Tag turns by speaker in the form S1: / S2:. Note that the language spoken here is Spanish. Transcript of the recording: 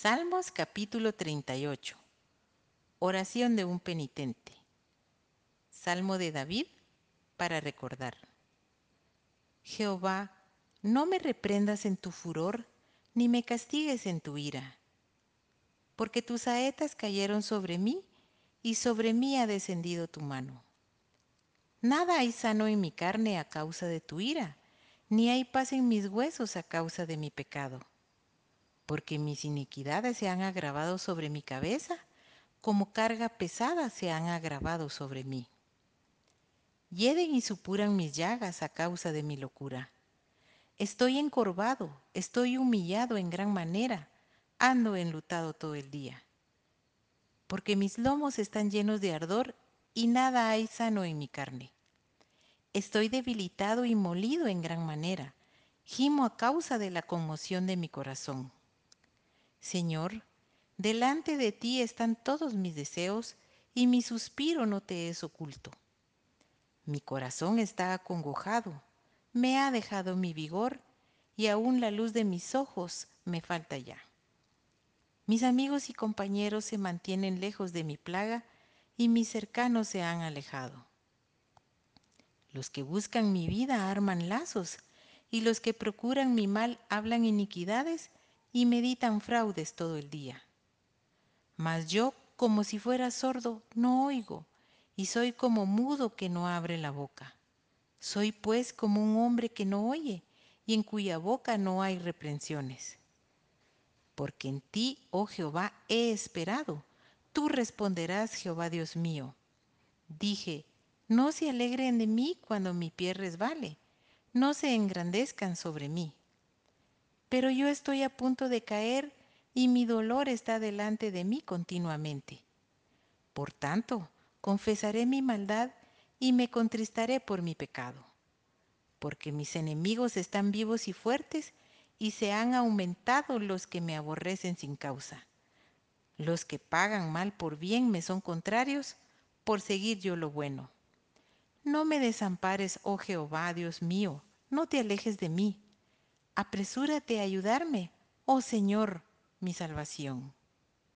S1: Salmos capítulo 38. Oración de un penitente. Salmo de David para recordar. Jehová, no me reprendas en tu furor, ni me castigues en tu ira, porque tus saetas cayeron sobre mí, y sobre mí ha descendido tu mano. Nada hay sano en mi carne a causa de tu ira, ni hay paz en mis huesos a causa de mi pecado porque mis iniquidades se han agravado sobre mi cabeza, como carga pesada se han agravado sobre mí. Hieden y supuran mis llagas a causa de mi locura. Estoy encorvado, estoy humillado en gran manera, ando enlutado todo el día. Porque mis lomos están llenos de ardor y nada hay sano en mi carne. Estoy debilitado y molido en gran manera, gimo a causa de la conmoción de mi corazón. Señor, delante de ti están todos mis deseos y mi suspiro no te es oculto. Mi corazón está acongojado, me ha dejado mi vigor y aún la luz de mis ojos me falta ya. Mis amigos y compañeros se mantienen lejos de mi plaga y mis cercanos se han alejado. Los que buscan mi vida arman lazos y los que procuran mi mal hablan iniquidades y meditan fraudes todo el día. Mas yo, como si fuera sordo, no oigo, y soy como mudo que no abre la boca. Soy pues como un hombre que no oye, y en cuya boca no hay reprensiones. Porque en ti, oh Jehová, he esperado. Tú responderás, Jehová Dios mío. Dije, no se alegren de mí cuando mi pie resbale, no se engrandezcan sobre mí pero yo estoy a punto de caer y mi dolor está delante de mí continuamente. Por tanto, confesaré mi maldad y me contristaré por mi pecado, porque mis enemigos están vivos y fuertes y se han aumentado los que me aborrecen sin causa. Los que pagan mal por bien me son contrarios por seguir yo lo bueno. No me desampares, oh Jehová, Dios mío, no te alejes de mí apresúrate a ayudarme, oh Señor, mi salvación.